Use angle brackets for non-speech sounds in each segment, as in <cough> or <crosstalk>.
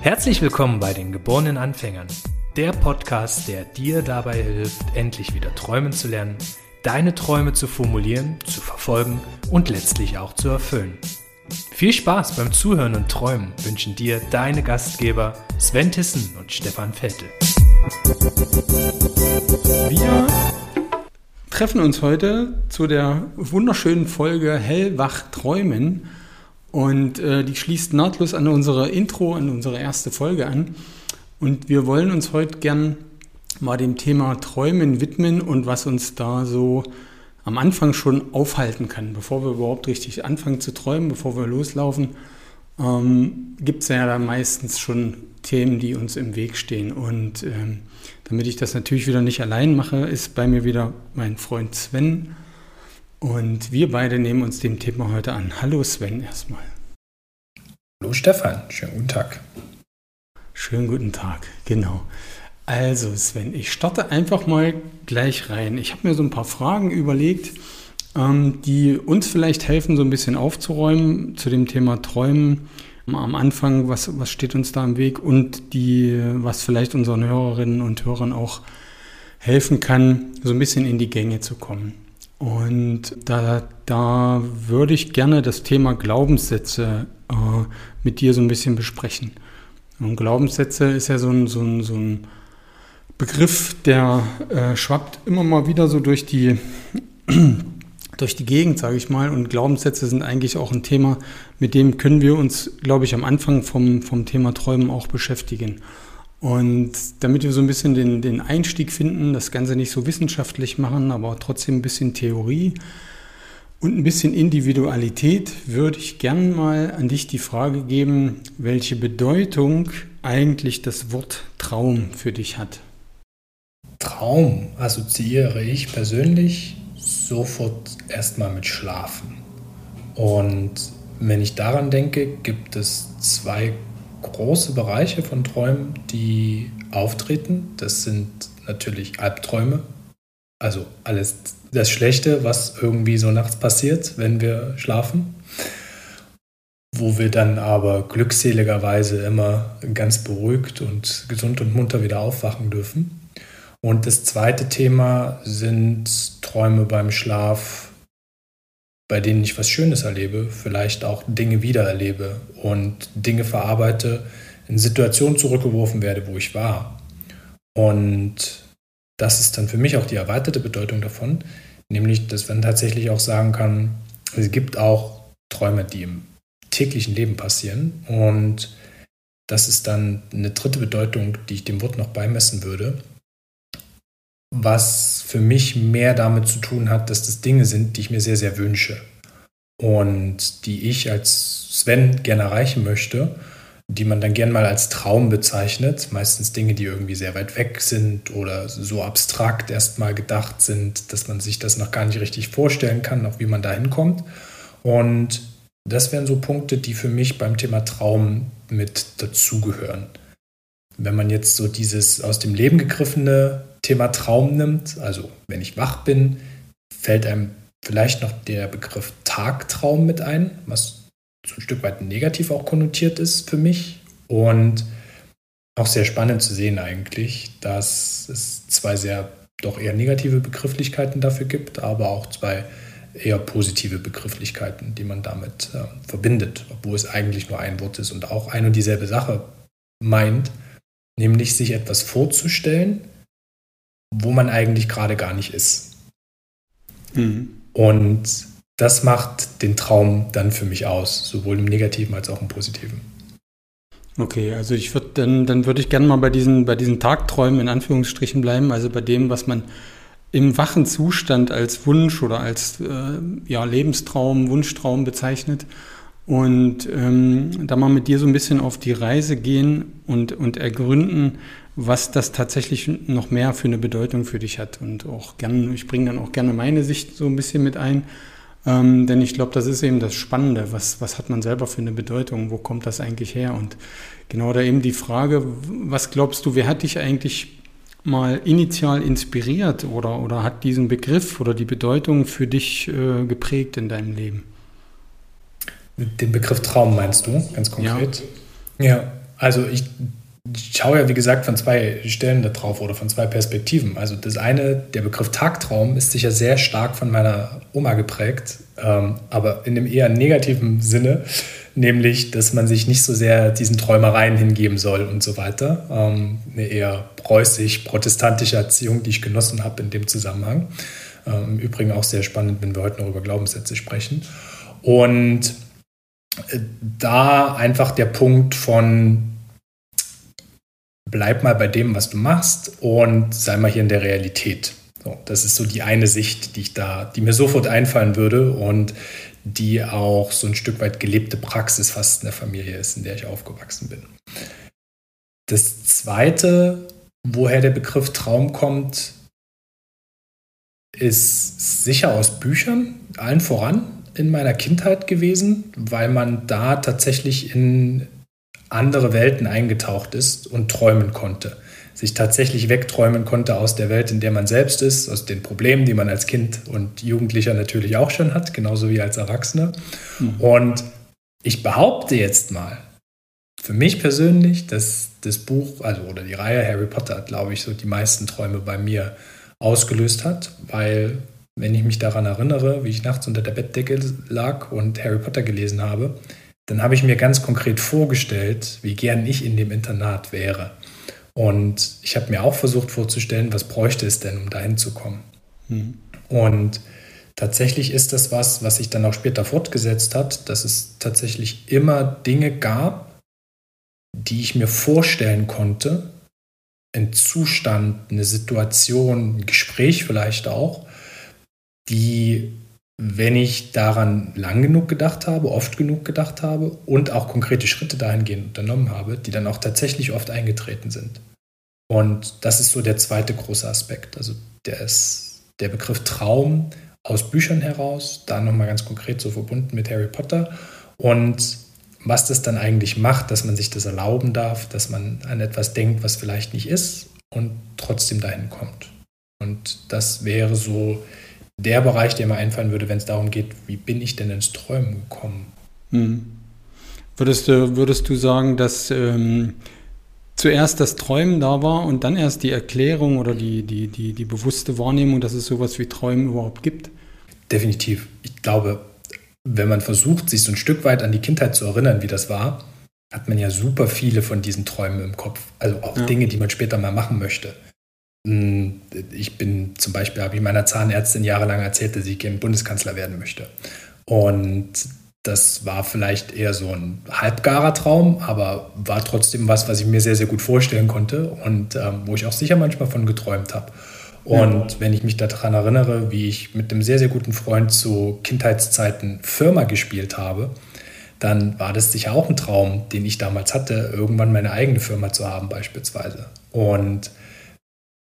Herzlich willkommen bei den geborenen Anfängern, der Podcast, der dir dabei hilft, endlich wieder träumen zu lernen, deine Träume zu formulieren, zu verfolgen und letztlich auch zu erfüllen. Viel Spaß beim Zuhören und Träumen wünschen dir deine Gastgeber Sven Tissen und Stefan Vettel. Wir treffen uns heute zu der wunderschönen Folge Hellwach Träumen und äh, die schließt nahtlos an unsere Intro, an unsere erste Folge an. Und wir wollen uns heute gern mal dem Thema Träumen widmen und was uns da so am Anfang schon aufhalten kann, bevor wir überhaupt richtig anfangen zu träumen, bevor wir loslaufen, ähm, gibt es ja da meistens schon Themen, die uns im Weg stehen. Und ähm, damit ich das natürlich wieder nicht allein mache, ist bei mir wieder mein Freund Sven. Und wir beide nehmen uns dem Thema heute an. Hallo Sven erstmal. Hallo Stefan, schönen guten Tag. Schönen guten Tag, genau. Also Sven, ich starte einfach mal gleich rein. Ich habe mir so ein paar Fragen überlegt, ähm, die uns vielleicht helfen, so ein bisschen aufzuräumen zu dem Thema Träumen. Am Anfang, was, was steht uns da im Weg und die, was vielleicht unseren Hörerinnen und Hörern auch helfen kann, so ein bisschen in die Gänge zu kommen. Und da, da würde ich gerne das Thema Glaubenssätze äh, mit dir so ein bisschen besprechen. Und Glaubenssätze ist ja so ein, so ein, so ein Begriff, der äh, schwappt immer mal wieder so durch die, durch die Gegend, sage ich mal. Und Glaubenssätze sind eigentlich auch ein Thema, mit dem können wir uns, glaube ich, am Anfang vom, vom Thema Träumen auch beschäftigen. Und damit wir so ein bisschen den, den Einstieg finden, das Ganze nicht so wissenschaftlich machen, aber trotzdem ein bisschen Theorie und ein bisschen Individualität, würde ich gern mal an dich die Frage geben, welche Bedeutung eigentlich das Wort Traum für dich hat. Traum assoziiere ich persönlich sofort erstmal mit Schlafen. Und wenn ich daran denke, gibt es zwei große Bereiche von Träumen, die auftreten. Das sind natürlich Albträume, also alles das Schlechte, was irgendwie so nachts passiert, wenn wir schlafen. Wo wir dann aber glückseligerweise immer ganz beruhigt und gesund und munter wieder aufwachen dürfen. Und das zweite Thema sind Träume beim Schlaf, bei denen ich was Schönes erlebe, vielleicht auch Dinge wiedererlebe und Dinge verarbeite, in Situationen zurückgeworfen werde, wo ich war. Und das ist dann für mich auch die erweiterte Bedeutung davon, nämlich, dass man tatsächlich auch sagen kann, es gibt auch Träume, die im täglichen Leben passieren. Und das ist dann eine dritte Bedeutung, die ich dem Wort noch beimessen würde was für mich mehr damit zu tun hat, dass das Dinge sind, die ich mir sehr, sehr wünsche und die ich als Sven gerne erreichen möchte, die man dann gerne mal als Traum bezeichnet. Meistens Dinge, die irgendwie sehr weit weg sind oder so abstrakt erstmal gedacht sind, dass man sich das noch gar nicht richtig vorstellen kann, auch wie man da hinkommt. Und das wären so Punkte, die für mich beim Thema Traum mit dazugehören. Wenn man jetzt so dieses aus dem Leben gegriffene Thema Traum nimmt, also wenn ich wach bin, fällt einem vielleicht noch der Begriff Tagtraum mit ein, was so ein Stück weit negativ auch konnotiert ist für mich. Und auch sehr spannend zu sehen eigentlich, dass es zwei sehr doch eher negative Begrifflichkeiten dafür gibt, aber auch zwei eher positive Begrifflichkeiten, die man damit äh, verbindet, obwohl es eigentlich nur ein Wort ist und auch ein und dieselbe Sache meint, nämlich sich etwas vorzustellen, wo man eigentlich gerade gar nicht ist. Mhm. Und das macht den Traum dann für mich aus, sowohl im Negativen als auch im Positiven. Okay, also ich würde dann, dann würde ich gerne mal bei diesen, bei diesen Tagträumen in Anführungsstrichen bleiben, also bei dem, was man im wachen Zustand als Wunsch oder als äh, ja, Lebenstraum, Wunschtraum bezeichnet. Und ähm, da mal mit dir so ein bisschen auf die Reise gehen und, und ergründen, was das tatsächlich noch mehr für eine Bedeutung für dich hat. Und auch gerne, ich bringe dann auch gerne meine Sicht so ein bisschen mit ein. Ähm, denn ich glaube, das ist eben das Spannende. Was, was hat man selber für eine Bedeutung? Wo kommt das eigentlich her? Und genau da eben die Frage, was glaubst du, wer hat dich eigentlich mal initial inspiriert oder, oder hat diesen Begriff oder die Bedeutung für dich äh, geprägt in deinem Leben? Den Begriff Traum meinst du, ganz konkret? Ja, ja also ich ich schaue ja, wie gesagt, von zwei Stellen da drauf oder von zwei Perspektiven. Also das eine, der Begriff Tagtraum, ist sicher sehr stark von meiner Oma geprägt, ähm, aber in dem eher negativen Sinne, nämlich, dass man sich nicht so sehr diesen Träumereien hingeben soll und so weiter. Ähm, eine eher preußisch-protestantische Erziehung, die ich genossen habe in dem Zusammenhang. Ähm, Im Übrigen auch sehr spannend, wenn wir heute noch über Glaubenssätze sprechen. Und äh, da einfach der Punkt von bleib mal bei dem, was du machst und sei mal hier in der Realität. So, das ist so die eine Sicht, die ich da, die mir sofort einfallen würde und die auch so ein Stück weit gelebte Praxis fast in der Familie ist, in der ich aufgewachsen bin. Das zweite, woher der Begriff Traum kommt, ist sicher aus Büchern, allen voran in meiner Kindheit gewesen, weil man da tatsächlich in andere Welten eingetaucht ist und träumen konnte. Sich tatsächlich wegträumen konnte aus der Welt, in der man selbst ist, aus den Problemen, die man als Kind und Jugendlicher natürlich auch schon hat, genauso wie als Erwachsener. Mhm. Und ich behaupte jetzt mal, für mich persönlich, dass das Buch, also oder die Reihe Harry Potter, glaube ich, so die meisten Träume bei mir ausgelöst hat, weil wenn ich mich daran erinnere, wie ich nachts unter der Bettdecke lag und Harry Potter gelesen habe, dann habe ich mir ganz konkret vorgestellt, wie gern ich in dem Internat wäre. Und ich habe mir auch versucht vorzustellen, was bräuchte es denn, um dahin zu kommen. Mhm. Und tatsächlich ist das was, was sich dann auch später fortgesetzt hat, dass es tatsächlich immer Dinge gab, die ich mir vorstellen konnte, ein Zustand, eine Situation, ein Gespräch vielleicht auch, die wenn ich daran lang genug gedacht habe, oft genug gedacht habe und auch konkrete Schritte dahingehend unternommen habe, die dann auch tatsächlich oft eingetreten sind. Und das ist so der zweite große Aspekt. Also der ist der Begriff Traum aus Büchern heraus, da nochmal ganz konkret so verbunden mit Harry Potter und was das dann eigentlich macht, dass man sich das erlauben darf, dass man an etwas denkt, was vielleicht nicht ist und trotzdem dahin kommt. Und das wäre so der Bereich, der mir einfallen würde, wenn es darum geht, wie bin ich denn ins Träumen gekommen? Hm. Würdest, du, würdest du sagen, dass ähm, zuerst das Träumen da war und dann erst die Erklärung oder die, die, die, die bewusste Wahrnehmung, dass es sowas wie Träumen überhaupt gibt? Definitiv. Ich glaube, wenn man versucht, sich so ein Stück weit an die Kindheit zu erinnern, wie das war, hat man ja super viele von diesen Träumen im Kopf. Also auch ja. Dinge, die man später mal machen möchte. Ich bin zum Beispiel, habe ich meiner Zahnärztin jahrelang erzählt, dass ich gerne Bundeskanzler werden möchte. Und das war vielleicht eher so ein halbgarer Traum, aber war trotzdem was, was ich mir sehr, sehr gut vorstellen konnte und ähm, wo ich auch sicher manchmal von geträumt habe. Und ja. wenn ich mich daran erinnere, wie ich mit einem sehr, sehr guten Freund zu Kindheitszeiten Firma gespielt habe, dann war das sicher auch ein Traum, den ich damals hatte, irgendwann meine eigene Firma zu haben beispielsweise. Und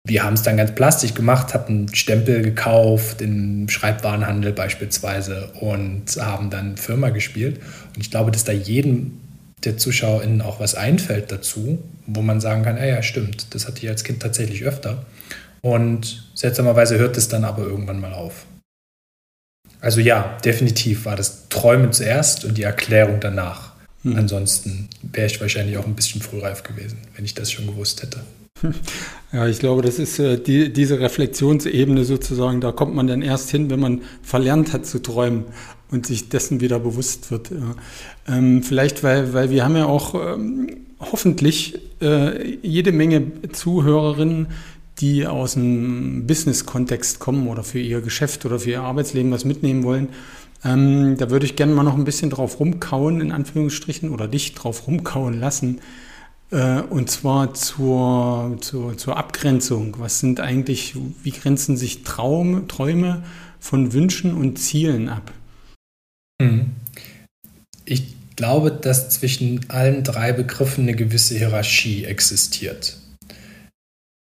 wir haben es dann ganz plastisch gemacht, hatten Stempel gekauft im Schreibwarenhandel beispielsweise und haben dann Firma gespielt. Und ich glaube, dass da jedem der ZuschauerInnen auch was einfällt dazu, wo man sagen kann, ah ja, stimmt, das hatte ich als Kind tatsächlich öfter. Und seltsamerweise hört es dann aber irgendwann mal auf. Also ja, definitiv war das Träumen zuerst und die Erklärung danach. Hm. Ansonsten wäre ich wahrscheinlich auch ein bisschen frühreif gewesen, wenn ich das schon gewusst hätte. <laughs> Ja, ich glaube, das ist äh, die, diese Reflexionsebene sozusagen, da kommt man dann erst hin, wenn man verlernt hat zu träumen und sich dessen wieder bewusst wird. Ähm, vielleicht, weil, weil wir haben ja auch ähm, hoffentlich äh, jede Menge Zuhörerinnen, die aus dem Business-Kontext kommen oder für ihr Geschäft oder für ihr Arbeitsleben was mitnehmen wollen. Ähm, da würde ich gerne mal noch ein bisschen drauf rumkauen, in Anführungsstrichen, oder dich drauf rumkauen lassen. Äh, und zwar zur, zur, zur Abgrenzung. Was sind eigentlich, wie grenzen sich Traum, Träume von Wünschen und Zielen ab? Hm. Ich glaube, dass zwischen allen drei Begriffen eine gewisse Hierarchie existiert.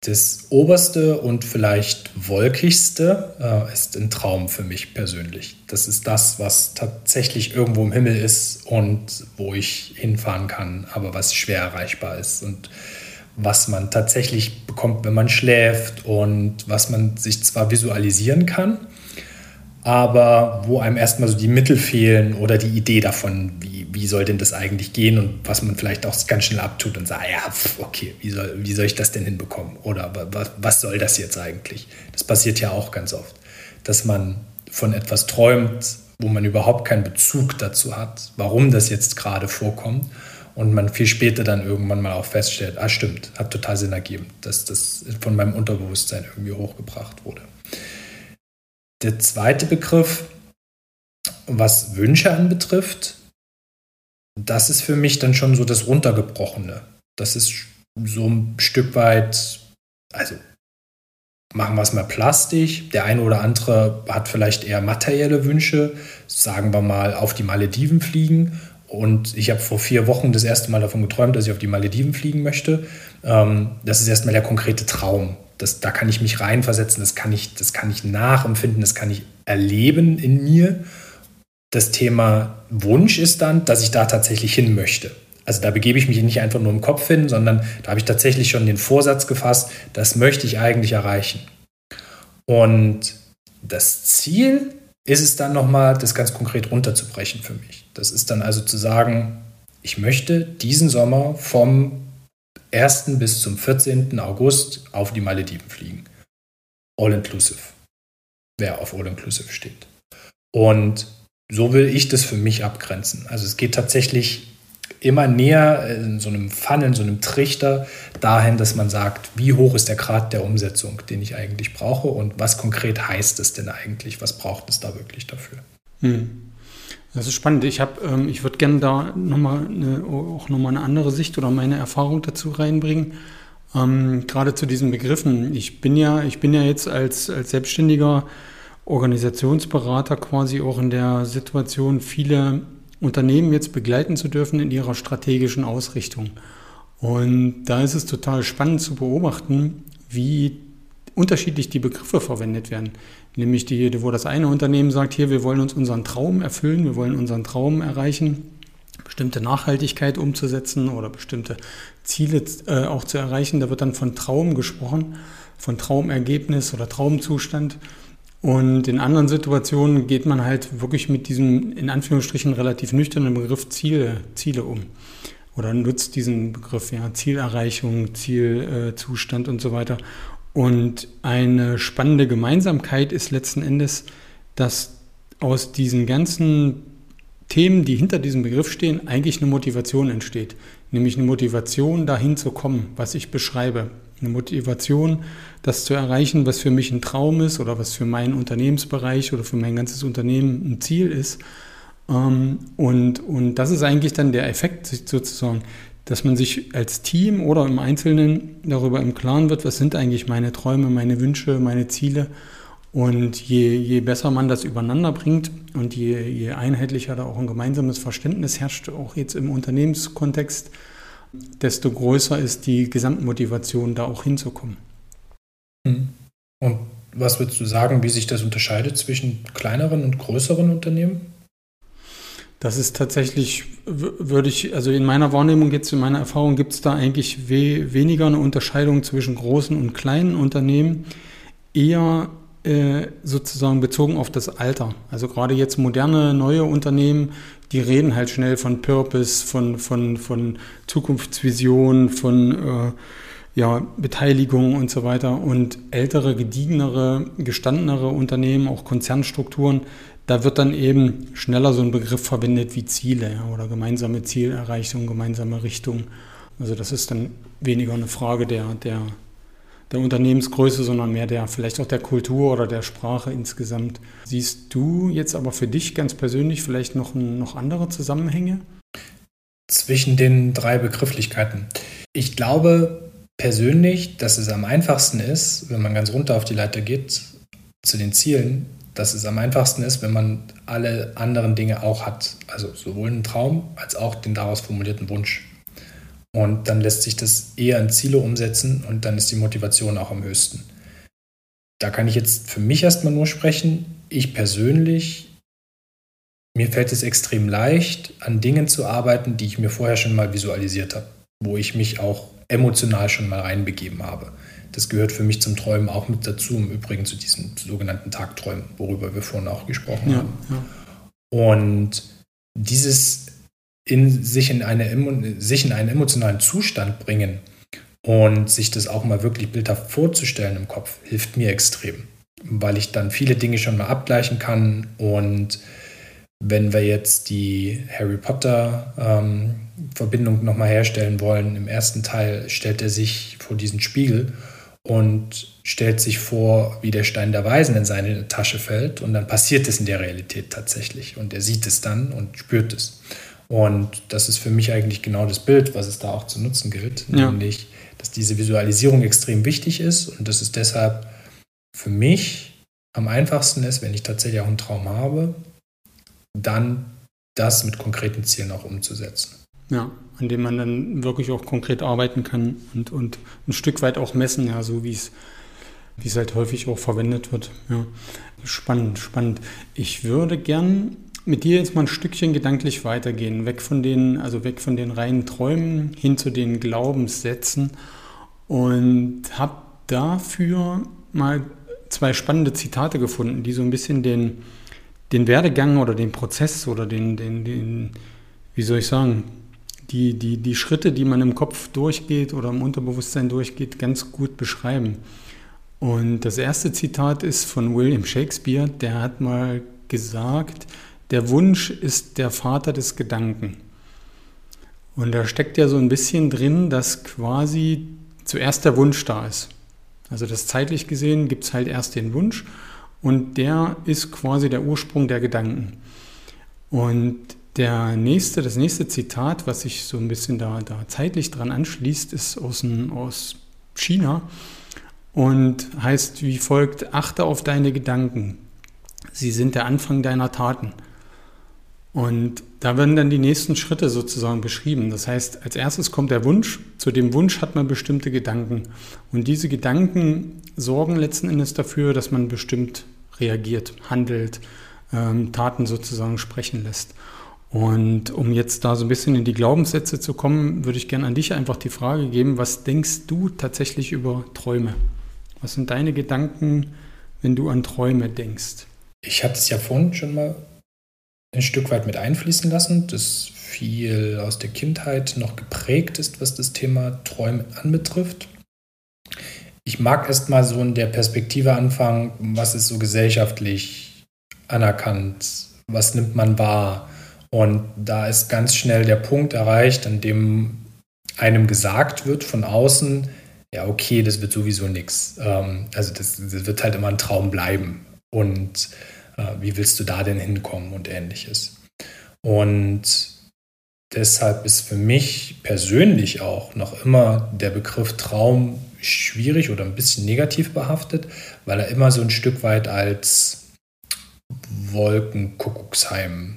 Das oberste und vielleicht wolkigste äh, ist ein Traum für mich persönlich. Das ist das, was tatsächlich irgendwo im Himmel ist und wo ich hinfahren kann, aber was schwer erreichbar ist und was man tatsächlich bekommt, wenn man schläft und was man sich zwar visualisieren kann, aber wo einem erstmal so die Mittel fehlen oder die Idee davon, wie, wie soll denn das eigentlich gehen und was man vielleicht auch ganz schnell abtut und sagt, ja, okay, wie soll, wie soll ich das denn hinbekommen? Oder was, was soll das jetzt eigentlich? Das passiert ja auch ganz oft, dass man von etwas träumt, wo man überhaupt keinen Bezug dazu hat, warum das jetzt gerade vorkommt und man viel später dann irgendwann mal auch feststellt, ah stimmt, hat total Sinn ergeben, dass das von meinem Unterbewusstsein irgendwie hochgebracht wurde. Der zweite Begriff, was Wünsche anbetrifft, das ist für mich dann schon so das Runtergebrochene. Das ist so ein Stück weit, also machen wir es mal plastisch. Der eine oder andere hat vielleicht eher materielle Wünsche, sagen wir mal auf die Malediven fliegen. Und ich habe vor vier Wochen das erste Mal davon geträumt, dass ich auf die Malediven fliegen möchte. Ähm, das ist erstmal der konkrete Traum. Das, da kann ich mich reinversetzen, das kann, ich, das kann ich nachempfinden, das kann ich erleben in mir. Das Thema Wunsch ist dann, dass ich da tatsächlich hin möchte. Also da begebe ich mich nicht einfach nur im Kopf hin, sondern da habe ich tatsächlich schon den Vorsatz gefasst, das möchte ich eigentlich erreichen. Und das Ziel ist es dann nochmal, das ganz konkret runterzubrechen für mich. Das ist dann also zu sagen, ich möchte diesen Sommer vom 1. bis zum 14. August auf die Malediven fliegen. All inclusive. Wer auf All inclusive steht. Und so will ich das für mich abgrenzen. Also es geht tatsächlich immer näher in so einem Funnel, in so einem Trichter dahin, dass man sagt, wie hoch ist der Grad der Umsetzung, den ich eigentlich brauche und was konkret heißt es denn eigentlich, was braucht es da wirklich dafür. Hm. Das ist spannend. Ich ähm, ich würde gerne da nochmal eine, auch nochmal eine andere Sicht oder meine Erfahrung dazu reinbringen. Ähm, gerade zu diesen Begriffen. Ich bin ja, ich bin ja jetzt als, als selbstständiger Organisationsberater quasi auch in der Situation, viele Unternehmen jetzt begleiten zu dürfen in ihrer strategischen Ausrichtung. Und da ist es total spannend zu beobachten, wie unterschiedlich die Begriffe verwendet werden. Nämlich die, wo das eine Unternehmen sagt, hier, wir wollen uns unseren Traum erfüllen, wir wollen unseren Traum erreichen, bestimmte Nachhaltigkeit umzusetzen oder bestimmte Ziele äh, auch zu erreichen. Da wird dann von Traum gesprochen, von Traumergebnis oder Traumzustand. Und in anderen Situationen geht man halt wirklich mit diesem in Anführungsstrichen relativ nüchternen Begriff Ziele, Ziele um. Oder nutzt diesen Begriff, ja, Zielerreichung, Zielzustand äh, und so weiter. Und eine spannende Gemeinsamkeit ist letzten Endes, dass aus diesen ganzen Themen, die hinter diesem Begriff stehen, eigentlich eine Motivation entsteht. Nämlich eine Motivation, dahin zu kommen, was ich beschreibe eine Motivation, das zu erreichen, was für mich ein Traum ist oder was für meinen Unternehmensbereich oder für mein ganzes Unternehmen ein Ziel ist. Ähm, und, und das ist eigentlich dann der Effekt sozusagen, dass man sich als Team oder im Einzelnen darüber im Klaren wird, was sind eigentlich meine Träume, meine Wünsche, meine Ziele. Und je, je besser man das übereinander bringt und je, je einheitlicher da auch ein gemeinsames Verständnis herrscht, auch jetzt im Unternehmenskontext, desto größer ist die Gesamtmotivation, da auch hinzukommen. Mhm. Und was würdest du sagen, wie sich das unterscheidet zwischen kleineren und größeren Unternehmen? Das ist tatsächlich, würde ich, also in meiner Wahrnehmung jetzt, in meiner Erfahrung gibt es da eigentlich we, weniger eine Unterscheidung zwischen großen und kleinen Unternehmen, eher äh, sozusagen bezogen auf das Alter. Also gerade jetzt moderne, neue Unternehmen, die reden halt schnell von Purpose, von, von, von Zukunftsvision, von äh, ja, Beteiligung und so weiter. Und ältere, gediegenere, gestandenere Unternehmen, auch Konzernstrukturen, da wird dann eben schneller so ein Begriff verwendet wie Ziele ja, oder gemeinsame Zielerreichung, gemeinsame Richtung. Also das ist dann weniger eine Frage der, der der Unternehmensgröße, sondern mehr der vielleicht auch der Kultur oder der Sprache insgesamt. Siehst du jetzt aber für dich ganz persönlich vielleicht noch, noch andere Zusammenhänge? Zwischen den drei Begrifflichkeiten. Ich glaube persönlich, dass es am einfachsten ist, wenn man ganz runter auf die Leiter geht, zu den Zielen, dass es am einfachsten ist, wenn man alle anderen Dinge auch hat. Also sowohl einen Traum als auch den daraus formulierten Wunsch. Und dann lässt sich das eher in Ziele umsetzen und dann ist die Motivation auch am höchsten. Da kann ich jetzt für mich erstmal nur sprechen. Ich persönlich, mir fällt es extrem leicht, an Dingen zu arbeiten, die ich mir vorher schon mal visualisiert habe, wo ich mich auch emotional schon mal reinbegeben habe. Das gehört für mich zum Träumen auch mit dazu, im Übrigen zu diesen sogenannten Tagträumen, worüber wir vorhin auch gesprochen ja, haben. Ja. Und dieses in sich, in eine, sich in einen emotionalen Zustand bringen und sich das auch mal wirklich bildhaft vorzustellen im Kopf, hilft mir extrem, weil ich dann viele Dinge schon mal abgleichen kann und wenn wir jetzt die Harry Potter ähm, Verbindung nochmal herstellen wollen, im ersten Teil stellt er sich vor diesen Spiegel und stellt sich vor, wie der Stein der Weisen in seine Tasche fällt und dann passiert es in der Realität tatsächlich und er sieht es dann und spürt es. Und das ist für mich eigentlich genau das Bild, was es da auch zu nutzen gilt, ja. nämlich, dass diese Visualisierung extrem wichtig ist und dass es deshalb für mich am einfachsten ist, wenn ich tatsächlich auch einen Traum habe, dann das mit konkreten Zielen auch umzusetzen. Ja, an dem man dann wirklich auch konkret arbeiten kann und, und ein Stück weit auch messen, ja, so wie es halt häufig auch verwendet wird. Ja. Spannend, spannend. Ich würde gern mit dir jetzt mal ein Stückchen gedanklich weitergehen, weg von den, also weg von den reinen Träumen hin zu den Glaubenssätzen und habe dafür mal zwei spannende Zitate gefunden, die so ein bisschen den, den Werdegang oder den Prozess oder den, den, den wie soll ich sagen, die, die, die Schritte, die man im Kopf durchgeht oder im Unterbewusstsein durchgeht, ganz gut beschreiben. Und das erste Zitat ist von William Shakespeare, der hat mal gesagt, der Wunsch ist der Vater des Gedanken. Und da steckt ja so ein bisschen drin, dass quasi zuerst der Wunsch da ist. Also das zeitlich gesehen gibt es halt erst den Wunsch und der ist quasi der Ursprung der Gedanken. Und der nächste, das nächste Zitat, was sich so ein bisschen da, da zeitlich dran anschließt, ist aus, aus China und heißt wie folgt, achte auf deine Gedanken. Sie sind der Anfang deiner Taten. Und da werden dann die nächsten Schritte sozusagen beschrieben. Das heißt, als erstes kommt der Wunsch. Zu dem Wunsch hat man bestimmte Gedanken. Und diese Gedanken sorgen letzten Endes dafür, dass man bestimmt reagiert, handelt, ähm, Taten sozusagen sprechen lässt. Und um jetzt da so ein bisschen in die Glaubenssätze zu kommen, würde ich gerne an dich einfach die Frage geben, was denkst du tatsächlich über Träume? Was sind deine Gedanken, wenn du an Träume denkst? Ich hatte es ja vorhin schon mal ein Stück weit mit einfließen lassen, dass viel aus der Kindheit noch geprägt ist, was das Thema Träume anbetrifft. Ich mag erst mal so in der Perspektive anfangen, was ist so gesellschaftlich anerkannt, was nimmt man wahr, und da ist ganz schnell der Punkt erreicht, an dem einem gesagt wird von außen, ja, okay, das wird sowieso nichts. Ähm, also das, das, wird halt immer ein Traum bleiben. Und äh, wie willst du da denn hinkommen und ähnliches. Und deshalb ist für mich persönlich auch noch immer der Begriff Traum schwierig oder ein bisschen negativ behaftet, weil er immer so ein Stück weit als Wolkenkuckucksheim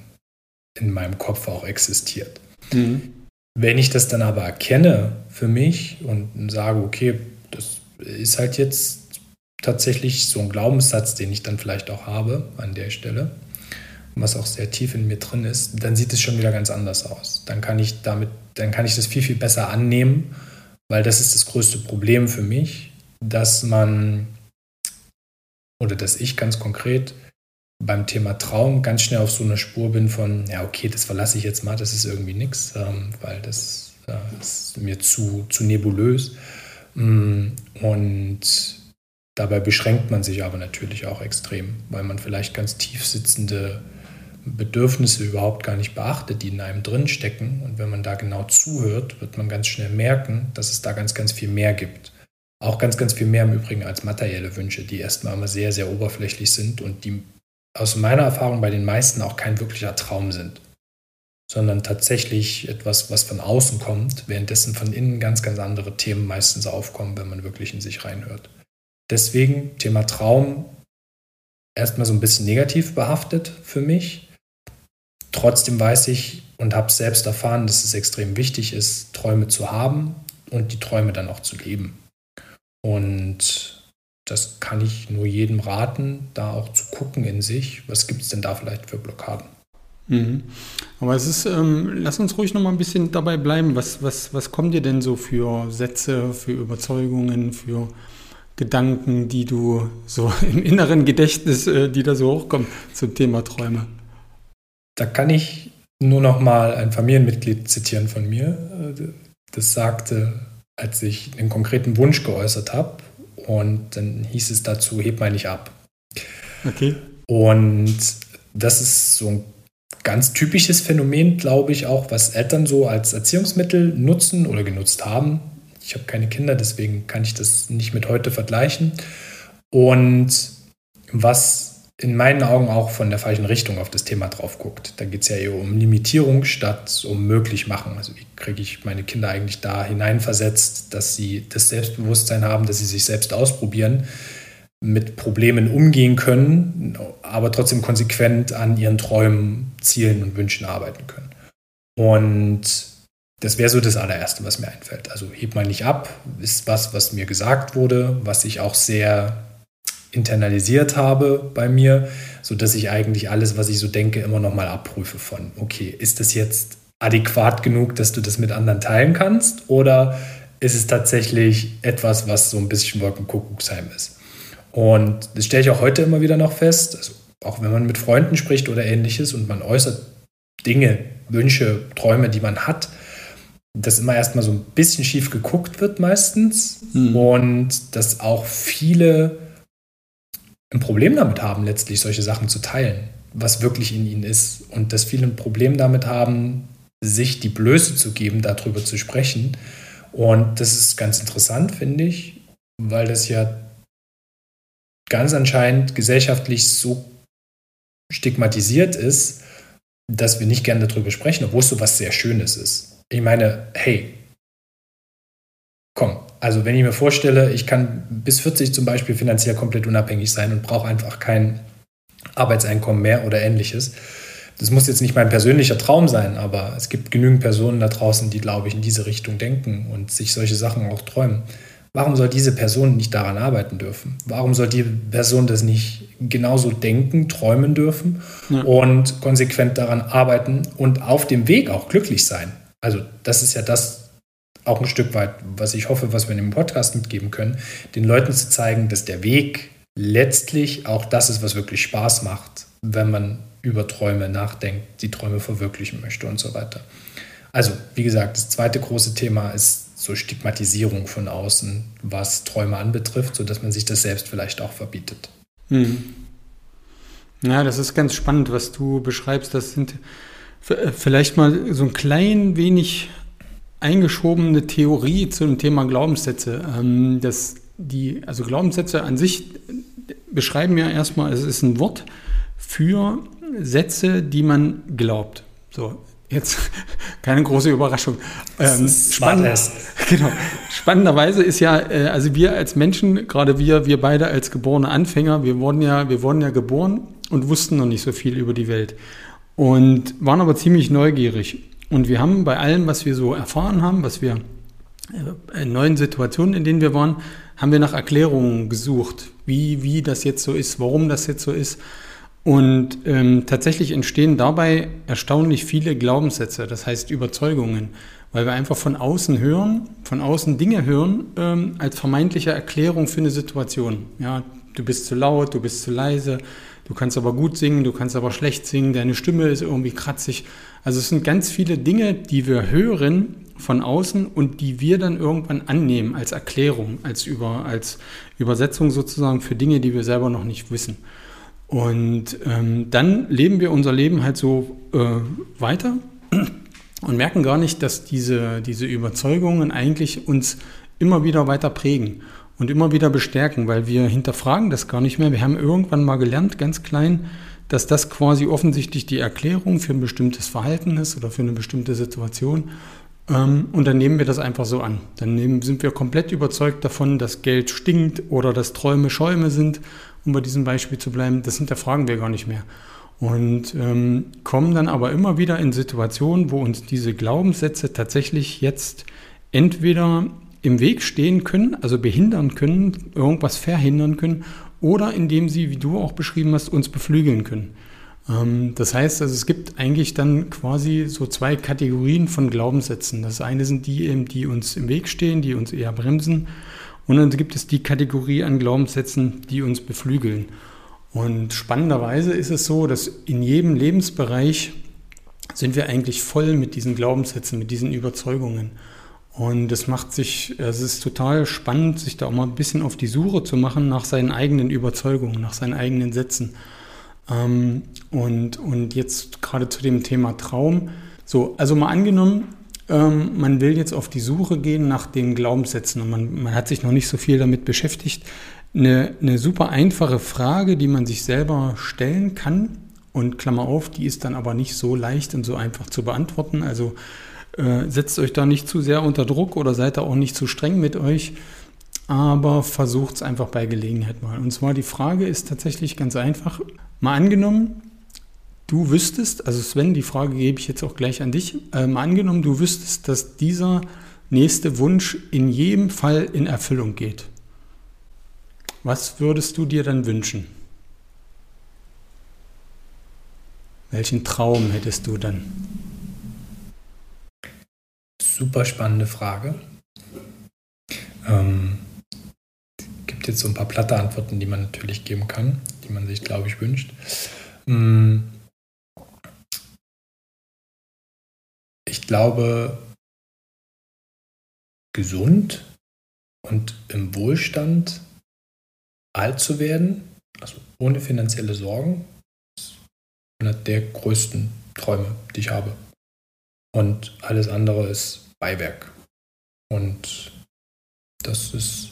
in meinem Kopf auch existiert. Mhm. Wenn ich das dann aber erkenne für mich und sage, okay, das ist halt jetzt tatsächlich so ein Glaubenssatz, den ich dann vielleicht auch habe an der Stelle, was auch sehr tief in mir drin ist, dann sieht es schon wieder ganz anders aus. Dann kann ich damit, dann kann ich das viel, viel besser annehmen, weil das ist das größte Problem für mich, dass man oder dass ich ganz konkret beim Thema Traum ganz schnell auf so einer Spur bin von, ja, okay, das verlasse ich jetzt mal, das ist irgendwie nichts, ähm, weil das äh, ist mir zu, zu nebulös. Mm, und dabei beschränkt man sich aber natürlich auch extrem, weil man vielleicht ganz tief sitzende Bedürfnisse überhaupt gar nicht beachtet, die in einem drinstecken. Und wenn man da genau zuhört, wird man ganz schnell merken, dass es da ganz, ganz viel mehr gibt. Auch ganz, ganz viel mehr im Übrigen als materielle Wünsche, die erstmal immer sehr, sehr oberflächlich sind und die aus meiner Erfahrung bei den meisten auch kein wirklicher Traum sind, sondern tatsächlich etwas, was von außen kommt, währenddessen von innen ganz, ganz andere Themen meistens aufkommen, wenn man wirklich in sich reinhört. Deswegen Thema Traum erstmal so ein bisschen negativ behaftet für mich. Trotzdem weiß ich und habe selbst erfahren, dass es extrem wichtig ist, Träume zu haben und die Träume dann auch zu leben. Und das kann ich nur jedem raten, da auch zu gucken in sich, was gibt es denn da vielleicht für Blockaden. Mhm. Aber es ist, ähm, lass uns ruhig noch mal ein bisschen dabei bleiben. Was, was, was kommen dir denn so für Sätze, für Überzeugungen, für Gedanken, die du so <laughs> im inneren Gedächtnis, äh, die da so hochkommen zum Thema Träume? Da kann ich nur noch mal ein Familienmitglied zitieren von mir. Das sagte, als ich einen konkreten Wunsch geäußert habe, und dann hieß es dazu, heb mal nicht ab. Okay. Und das ist so ein ganz typisches Phänomen, glaube ich, auch, was Eltern so als Erziehungsmittel nutzen oder genutzt haben. Ich habe keine Kinder, deswegen kann ich das nicht mit heute vergleichen. Und was in meinen Augen auch von der falschen Richtung auf das Thema drauf guckt. Da geht es ja eher um Limitierung statt um möglich machen. Also wie kriege ich meine Kinder eigentlich da hineinversetzt, dass sie das Selbstbewusstsein haben, dass sie sich selbst ausprobieren, mit Problemen umgehen können, aber trotzdem konsequent an ihren Träumen, Zielen und Wünschen arbeiten können. Und das wäre so das allererste, was mir einfällt. Also heb mal nicht ab, ist was, was mir gesagt wurde, was ich auch sehr internalisiert habe bei mir, sodass ich eigentlich alles, was ich so denke, immer noch mal abprüfe von, okay, ist das jetzt adäquat genug, dass du das mit anderen teilen kannst oder ist es tatsächlich etwas, was so ein bisschen Wolkenkuckucksheim ist? Und das stelle ich auch heute immer wieder noch fest, also auch wenn man mit Freunden spricht oder ähnliches und man äußert Dinge, Wünsche, Träume, die man hat, dass immer erstmal so ein bisschen schief geguckt wird meistens mhm. und dass auch viele ein Problem damit haben, letztlich solche Sachen zu teilen, was wirklich in ihnen ist. Und dass viele ein Problem damit haben, sich die Blöße zu geben, darüber zu sprechen. Und das ist ganz interessant, finde ich, weil das ja ganz anscheinend gesellschaftlich so stigmatisiert ist, dass wir nicht gerne darüber sprechen, obwohl es so was sehr Schönes ist. Ich meine, hey, komm, also wenn ich mir vorstelle, ich kann bis 40 zum Beispiel finanziell komplett unabhängig sein und brauche einfach kein Arbeitseinkommen mehr oder ähnliches. Das muss jetzt nicht mein persönlicher Traum sein, aber es gibt genügend Personen da draußen, die, glaube ich, in diese Richtung denken und sich solche Sachen auch träumen. Warum soll diese Person nicht daran arbeiten dürfen? Warum soll die Person das nicht genauso denken, träumen dürfen ja. und konsequent daran arbeiten und auf dem Weg auch glücklich sein? Also das ist ja das, auch ein Stück weit, was ich hoffe, was wir in dem Podcast mitgeben können, den Leuten zu zeigen, dass der Weg letztlich auch das ist, was wirklich Spaß macht, wenn man über Träume nachdenkt, die Träume verwirklichen möchte und so weiter. Also, wie gesagt, das zweite große Thema ist so Stigmatisierung von außen, was Träume anbetrifft, sodass man sich das selbst vielleicht auch verbietet. Hm. Ja, das ist ganz spannend, was du beschreibst. Das sind vielleicht mal so ein klein wenig eingeschobene Theorie zu dem Thema Glaubenssätze. Ähm, das, die, also Glaubenssätze an sich beschreiben ja erstmal, es ist ein Wort für Sätze, die man glaubt. So, jetzt <laughs> keine große Überraschung. Ähm, spannend, <laughs> genau. Spannenderweise ist ja, äh, also wir als Menschen, gerade wir, wir beide als geborene Anfänger, wir wurden ja, wir wurden ja geboren und wussten noch nicht so viel über die Welt und waren aber ziemlich neugierig. Und wir haben bei allem, was wir so erfahren haben, was wir äh, in neuen Situationen, in denen wir waren, haben wir nach Erklärungen gesucht, wie, wie das jetzt so ist, warum das jetzt so ist. Und ähm, tatsächlich entstehen dabei erstaunlich viele Glaubenssätze, das heißt Überzeugungen, weil wir einfach von außen hören, von außen Dinge hören ähm, als vermeintliche Erklärung für eine Situation. Ja, du bist zu laut, du bist zu leise, du kannst aber gut singen, du kannst aber schlecht singen, deine Stimme ist irgendwie kratzig. Also es sind ganz viele Dinge, die wir hören von außen und die wir dann irgendwann annehmen als Erklärung, als, über, als Übersetzung sozusagen für Dinge, die wir selber noch nicht wissen. Und ähm, dann leben wir unser Leben halt so äh, weiter <clears throat> und merken gar nicht, dass diese, diese Überzeugungen eigentlich uns immer wieder weiter prägen und immer wieder bestärken, weil wir hinterfragen das gar nicht mehr. Wir haben irgendwann mal gelernt, ganz klein, dass das quasi offensichtlich die Erklärung für ein bestimmtes Verhalten ist oder für eine bestimmte Situation. Ähm, und dann nehmen wir das einfach so an. Dann sind wir komplett überzeugt davon, dass Geld stinkt oder dass Träume Schäume sind, um bei diesem Beispiel zu bleiben. Das hinterfragen wir gar nicht mehr. Und ähm, kommen dann aber immer wieder in Situationen, wo uns diese Glaubenssätze tatsächlich jetzt entweder im Weg stehen können, also behindern können, irgendwas verhindern können oder indem sie, wie du auch beschrieben hast, uns beflügeln können. Ähm, das heißt, also es gibt eigentlich dann quasi so zwei Kategorien von Glaubenssätzen. Das eine sind die die uns im Weg stehen, die uns eher bremsen. Und dann gibt es die Kategorie an Glaubenssätzen, die uns beflügeln. Und spannenderweise ist es so, dass in jedem Lebensbereich sind wir eigentlich voll mit diesen Glaubenssätzen, mit diesen Überzeugungen. Und es macht sich, es ist total spannend, sich da auch mal ein bisschen auf die Suche zu machen nach seinen eigenen Überzeugungen, nach seinen eigenen Sätzen. Ähm, und, und jetzt gerade zu dem Thema Traum. So, also mal angenommen, ähm, man will jetzt auf die Suche gehen nach den Glaubenssätzen und man, man hat sich noch nicht so viel damit beschäftigt. Eine, eine super einfache Frage, die man sich selber stellen kann, und Klammer auf, die ist dann aber nicht so leicht und so einfach zu beantworten. Also äh, setzt euch da nicht zu sehr unter Druck oder seid da auch nicht zu streng mit euch, aber versucht es einfach bei Gelegenheit mal. Und zwar die Frage ist tatsächlich ganz einfach. Mal angenommen, du wüsstest, also Sven, die Frage gebe ich jetzt auch gleich an dich, äh, mal angenommen, du wüsstest, dass dieser nächste Wunsch in jedem Fall in Erfüllung geht. Was würdest du dir dann wünschen? Welchen Traum hättest du dann? Super spannende Frage. Ähm, gibt jetzt so ein paar platte Antworten, die man natürlich geben kann, die man sich, glaube ich, wünscht. Ähm, ich glaube, gesund und im Wohlstand alt zu werden, also ohne finanzielle Sorgen, einer der größten Träume, die ich habe. Und alles andere ist Beiwerk. Und das ist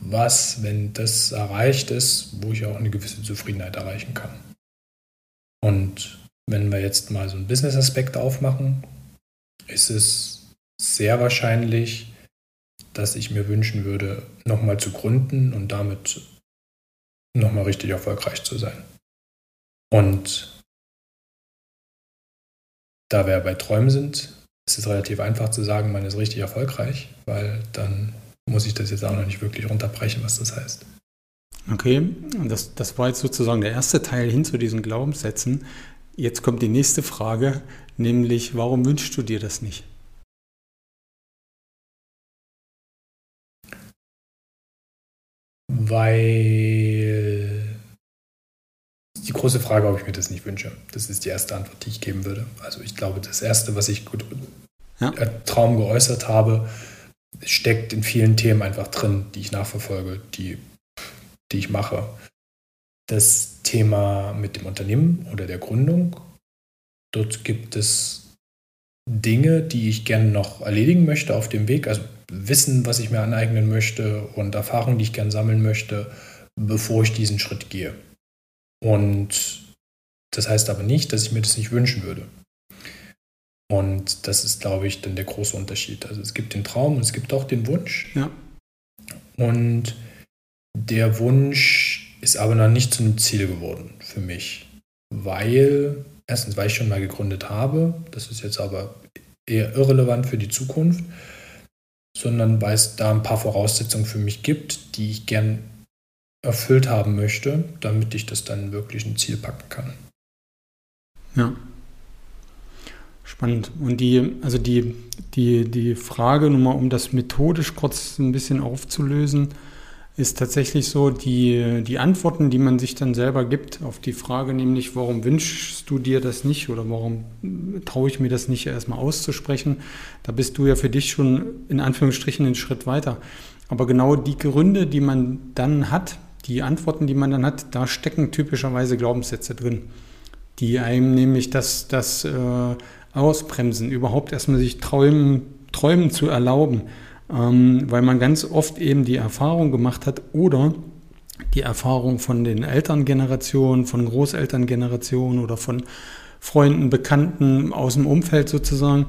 was, wenn das erreicht ist, wo ich auch eine gewisse Zufriedenheit erreichen kann. Und wenn wir jetzt mal so einen Business-Aspekt aufmachen, ist es sehr wahrscheinlich, dass ich mir wünschen würde, nochmal zu gründen und damit nochmal richtig erfolgreich zu sein. Und da wir bei Träumen sind, ist es relativ einfach zu sagen, man ist richtig erfolgreich, weil dann muss ich das jetzt auch noch nicht wirklich runterbrechen, was das heißt. Okay, das, das war jetzt sozusagen der erste Teil hin zu diesen Glaubenssätzen. Jetzt kommt die nächste Frage, nämlich warum wünschst du dir das nicht? Weil große Frage, ob ich mir das nicht wünsche. Das ist die erste Antwort, die ich geben würde. Also ich glaube, das Erste, was ich gut ja. Äh, Traum geäußert habe, steckt in vielen Themen einfach drin, die ich nachverfolge, die, die ich mache. Das Thema mit dem Unternehmen oder der Gründung, dort gibt es Dinge, die ich gerne noch erledigen möchte auf dem Weg, also Wissen, was ich mir aneignen möchte und Erfahrungen, die ich gerne sammeln möchte, bevor ich diesen Schritt gehe. Und das heißt aber nicht, dass ich mir das nicht wünschen würde. Und das ist, glaube ich, dann der große Unterschied. Also es gibt den Traum und es gibt auch den Wunsch. Ja. Und der Wunsch ist aber noch nicht zu einem Ziel geworden für mich. Weil, erstens, weil ich schon mal gegründet habe, das ist jetzt aber eher irrelevant für die Zukunft, sondern weil es da ein paar Voraussetzungen für mich gibt, die ich gern erfüllt haben möchte, damit ich das dann wirklich ein Ziel packen kann. Ja. Spannend. Und die, also die, die, die Frage, nur mal um das methodisch kurz ein bisschen aufzulösen, ist tatsächlich so, die, die Antworten, die man sich dann selber gibt auf die Frage, nämlich, warum wünschst du dir das nicht oder warum traue ich mir das nicht erstmal auszusprechen, da bist du ja für dich schon in Anführungsstrichen einen Schritt weiter. Aber genau die Gründe, die man dann hat, die Antworten, die man dann hat, da stecken typischerweise Glaubenssätze drin, die einem nämlich das, das äh, ausbremsen, überhaupt erstmal sich träumen, träumen zu erlauben, ähm, weil man ganz oft eben die Erfahrung gemacht hat oder die Erfahrung von den Elterngenerationen, von Großelterngenerationen oder von Freunden, Bekannten aus dem Umfeld sozusagen,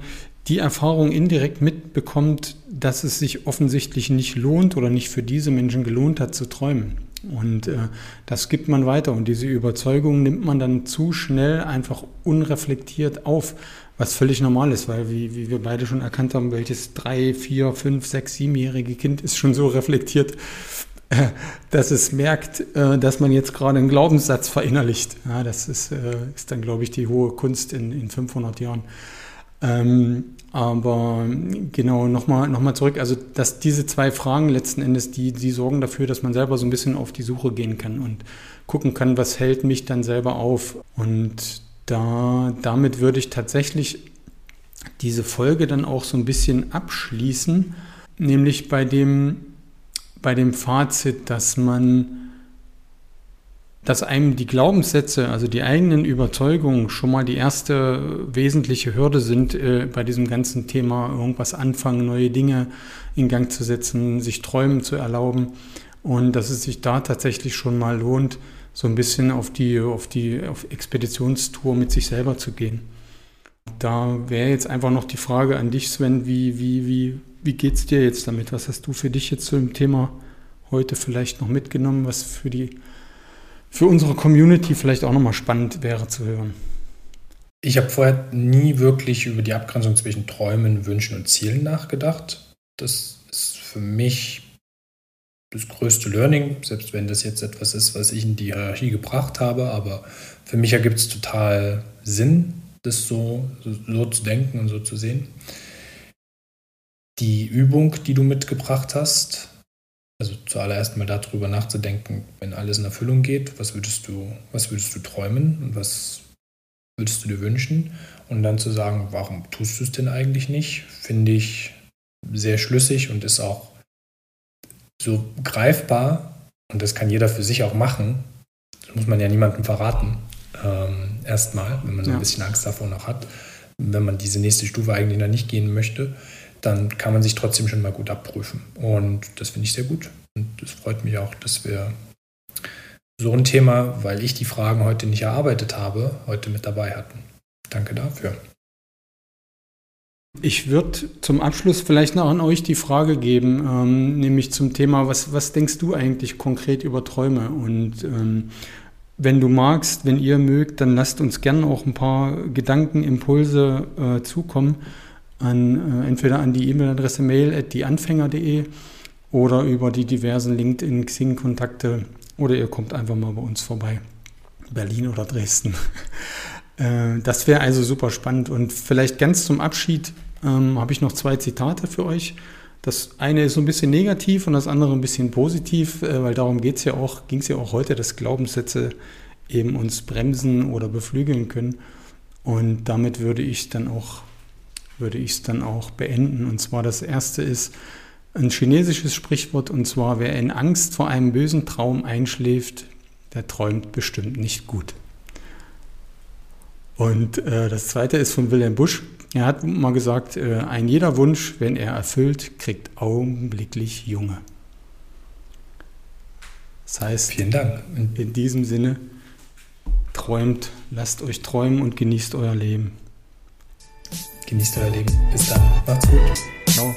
die Erfahrung indirekt mitbekommt, dass es sich offensichtlich nicht lohnt oder nicht für diese Menschen gelohnt hat zu träumen. Und äh, das gibt man weiter und diese Überzeugung nimmt man dann zu schnell einfach unreflektiert auf, was völlig normal ist, weil wie, wie wir beide schon erkannt haben, welches drei, vier, fünf, sechs, siebenjährige Kind ist schon so reflektiert, dass es merkt, äh, dass man jetzt gerade einen Glaubenssatz verinnerlicht. Ja, das ist, äh, ist dann, glaube ich, die hohe Kunst in, in 500 Jahren. Ähm, aber genau, nochmal noch mal zurück. Also, dass diese zwei Fragen letzten Endes, die, die sorgen dafür, dass man selber so ein bisschen auf die Suche gehen kann und gucken kann, was hält mich dann selber auf. Und da, damit würde ich tatsächlich diese Folge dann auch so ein bisschen abschließen, nämlich bei dem, bei dem Fazit, dass man dass einem die Glaubenssätze, also die eigenen Überzeugungen schon mal die erste wesentliche Hürde sind äh, bei diesem ganzen Thema irgendwas anfangen, neue Dinge in Gang zu setzen, sich Träumen zu erlauben und dass es sich da tatsächlich schon mal lohnt, so ein bisschen auf die, auf die auf Expeditionstour mit sich selber zu gehen. Da wäre jetzt einfach noch die Frage an dich, Sven, wie, wie, wie, wie geht es dir jetzt damit? Was hast du für dich jetzt zu dem Thema heute vielleicht noch mitgenommen, was für die für unsere Community vielleicht auch nochmal spannend wäre zu hören. Ich habe vorher nie wirklich über die Abgrenzung zwischen Träumen, Wünschen und Zielen nachgedacht. Das ist für mich das größte Learning, selbst wenn das jetzt etwas ist, was ich in die Hierarchie gebracht habe. Aber für mich ergibt es total Sinn, das so, so zu denken und so zu sehen. Die Übung, die du mitgebracht hast, also zuallererst mal darüber nachzudenken, wenn alles in Erfüllung geht, was würdest du, was würdest du träumen und was würdest du dir wünschen? Und dann zu sagen, warum tust du es denn eigentlich nicht, finde ich sehr schlüssig und ist auch so greifbar. Und das kann jeder für sich auch machen. Das muss man ja niemandem verraten. Ähm, erstmal, wenn man so ein bisschen Angst davor noch hat. Wenn man diese nächste Stufe eigentlich noch nicht gehen möchte dann kann man sich trotzdem schon mal gut abprüfen. Und das finde ich sehr gut. Und es freut mich auch, dass wir so ein Thema, weil ich die Fragen heute nicht erarbeitet habe, heute mit dabei hatten. Danke dafür. Ich würde zum Abschluss vielleicht noch an euch die Frage geben, ähm, nämlich zum Thema, was, was denkst du eigentlich konkret über Träume? Und ähm, wenn du magst, wenn ihr mögt, dann lasst uns gerne auch ein paar Gedanken, Impulse äh, zukommen an, äh, entweder an die E-Mail-Adresse mail.dieanfänger.de oder über die diversen LinkedIn, Xing-Kontakte oder ihr kommt einfach mal bei uns vorbei. Berlin oder Dresden. <laughs> äh, das wäre also super spannend. Und vielleicht ganz zum Abschied ähm, habe ich noch zwei Zitate für euch. Das eine ist so ein bisschen negativ und das andere ein bisschen positiv, äh, weil darum geht's ja auch, ging es ja auch heute, dass Glaubenssätze eben uns bremsen oder beflügeln können. Und damit würde ich dann auch würde ich es dann auch beenden. Und zwar das erste ist ein chinesisches Sprichwort, und zwar, wer in Angst vor einem bösen Traum einschläft, der träumt bestimmt nicht gut. Und äh, das zweite ist von Wilhelm Busch. Er hat mal gesagt, äh, ein jeder Wunsch, wenn er erfüllt, kriegt augenblicklich Junge. Das heißt, Vielen Dank. in diesem Sinne, träumt, lasst euch träumen und genießt euer Leben. Genießt euer Leben. Bis dann. Macht's gut. Ciao.